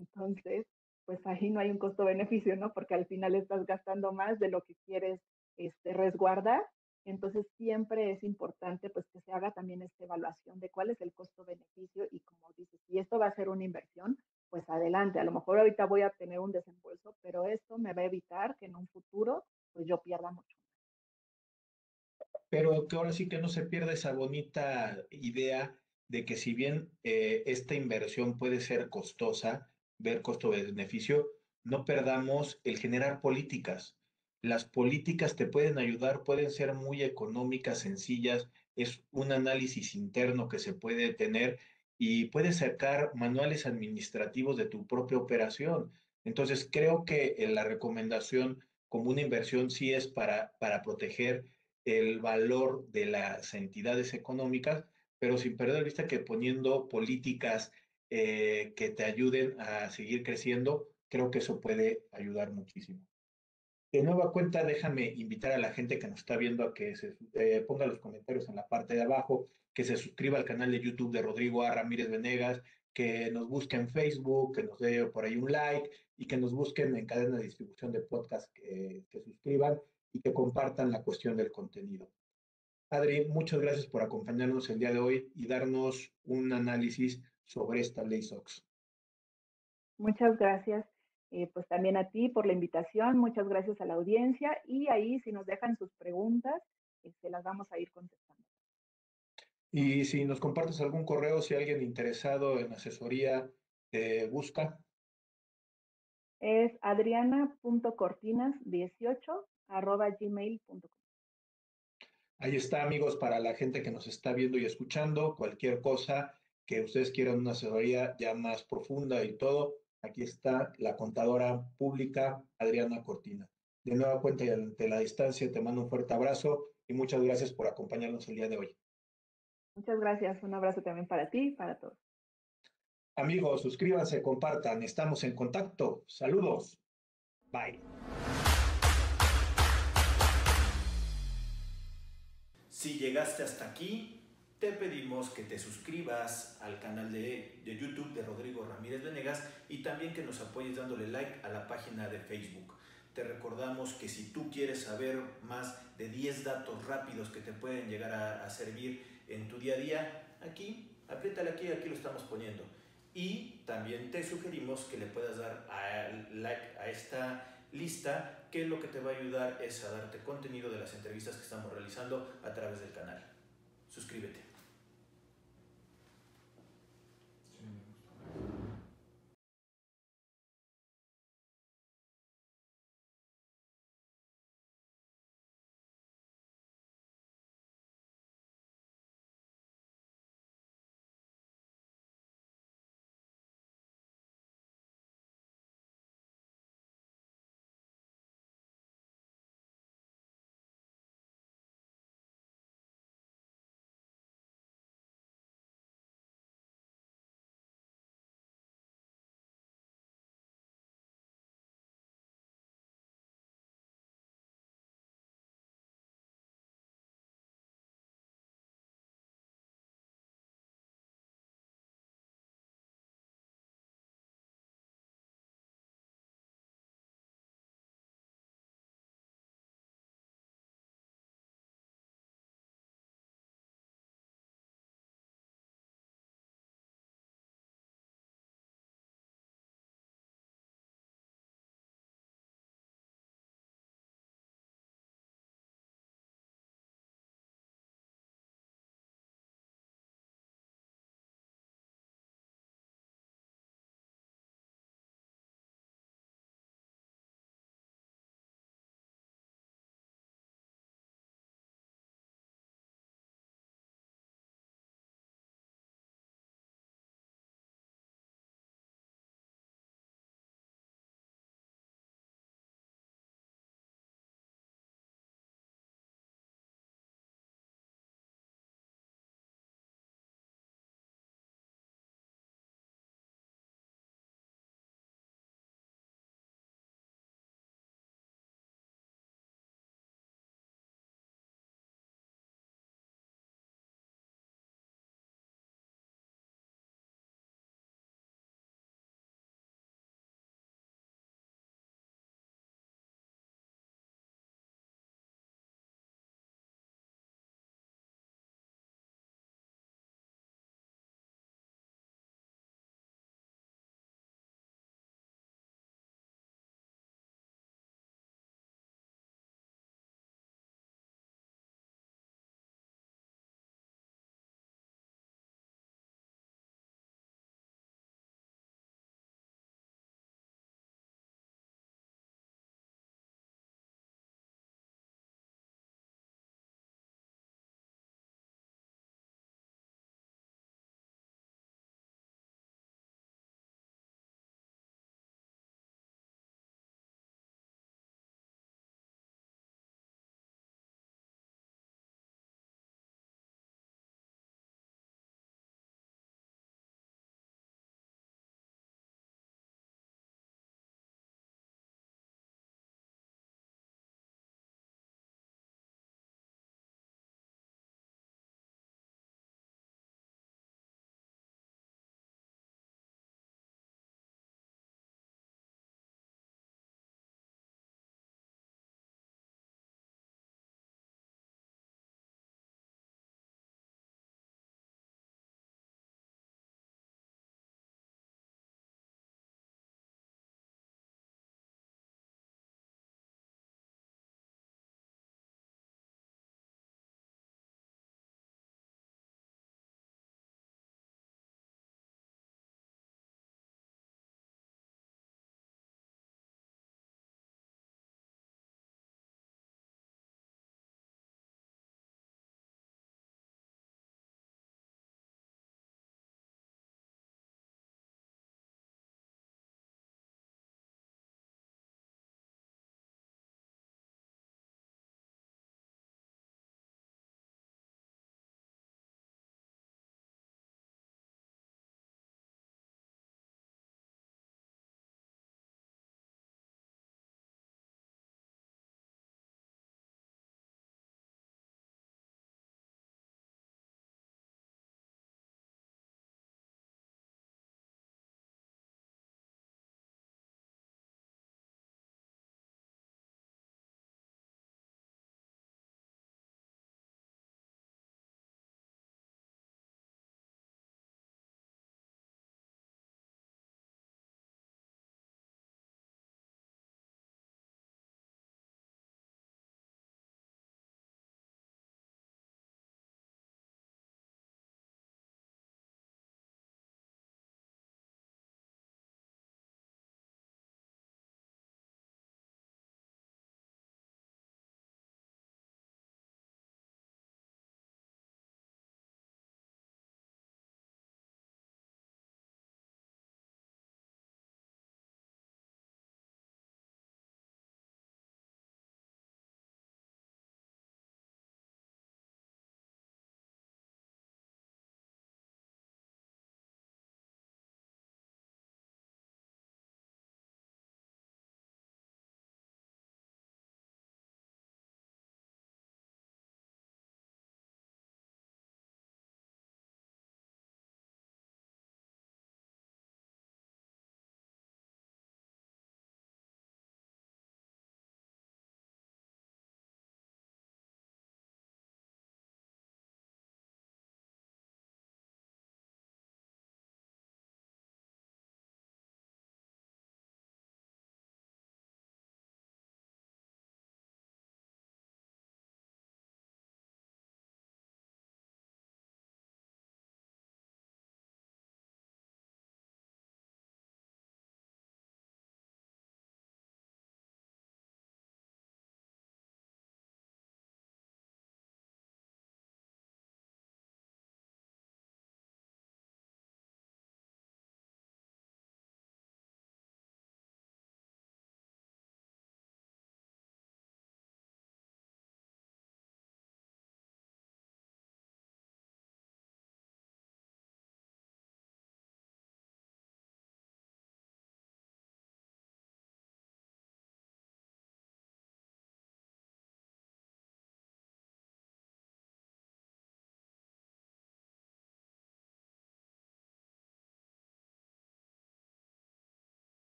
Entonces, pues ahí no hay un costo-beneficio, ¿no? Porque al final estás gastando más de lo que quieres este, resguardar. Entonces siempre es importante pues que se haga también esta evaluación de cuál es el costo-beneficio y como dices, si esto va a ser una inversión, pues adelante. A lo mejor ahorita voy a tener un desembolso, pero esto me va a evitar que en un futuro pues yo pierda mucho Pero que ahora sí que no se pierda esa bonita idea de que si bien eh, esta inversión puede ser costosa, ver costo-beneficio, no perdamos el generar políticas. Las políticas te pueden ayudar, pueden ser muy económicas, sencillas, es un análisis interno que se puede tener y puedes sacar manuales administrativos de tu propia operación. Entonces, creo que la recomendación como una inversión sí es para, para proteger el valor de las entidades económicas, pero sin perder de vista que poniendo políticas eh, que te ayuden a seguir creciendo, creo que eso puede ayudar muchísimo. De nueva cuenta, déjame invitar a la gente que nos está viendo a que se eh, ponga los comentarios en la parte de abajo, que se suscriba al canal de YouTube de Rodrigo A. Ramírez Venegas, que nos busque en Facebook, que nos dé por ahí un like y que nos busquen en cadena de distribución de podcast, que se suscriban y que compartan la cuestión del contenido. Adri, muchas gracias por acompañarnos el día de hoy y darnos un análisis sobre esta ley SOX. Muchas gracias. Eh, pues también a ti por la invitación, muchas gracias a la audiencia y ahí si nos dejan sus preguntas, se este, las vamos a ir contestando. Y si nos compartes algún correo, si alguien interesado en asesoría te busca. Es adriana.cortinas18 arroba gmail.com. Ahí está, amigos, para la gente que nos está viendo y escuchando, cualquier cosa que ustedes quieran una asesoría ya más profunda y todo, aquí está la contadora pública Adriana Cortina. De nueva cuenta y ante la distancia, te mando un fuerte abrazo y muchas gracias por acompañarnos el día de hoy. Muchas gracias. Un abrazo también para ti y para todos. Amigos, suscríbanse, compartan. Estamos en contacto. Saludos. Bye. Si llegaste hasta aquí, te pedimos que te suscribas al canal de, de, YouTube de Rodrigo Ramírez Venegas y también que nos apoyes dándole like a la página de Facebook. Te recordamos que si tú quieres saber más de 10 datos rápidos que te pueden llegar a, servir en tu día a día, aquí, apriétale aquí, aquí lo estamos poniendo. Y también te sugerimos que le puedas dar a like a esta lista, que lo que te va a ayudar es a darte contenido de las entrevistas que estamos realizando a través del canal. Suscríbete.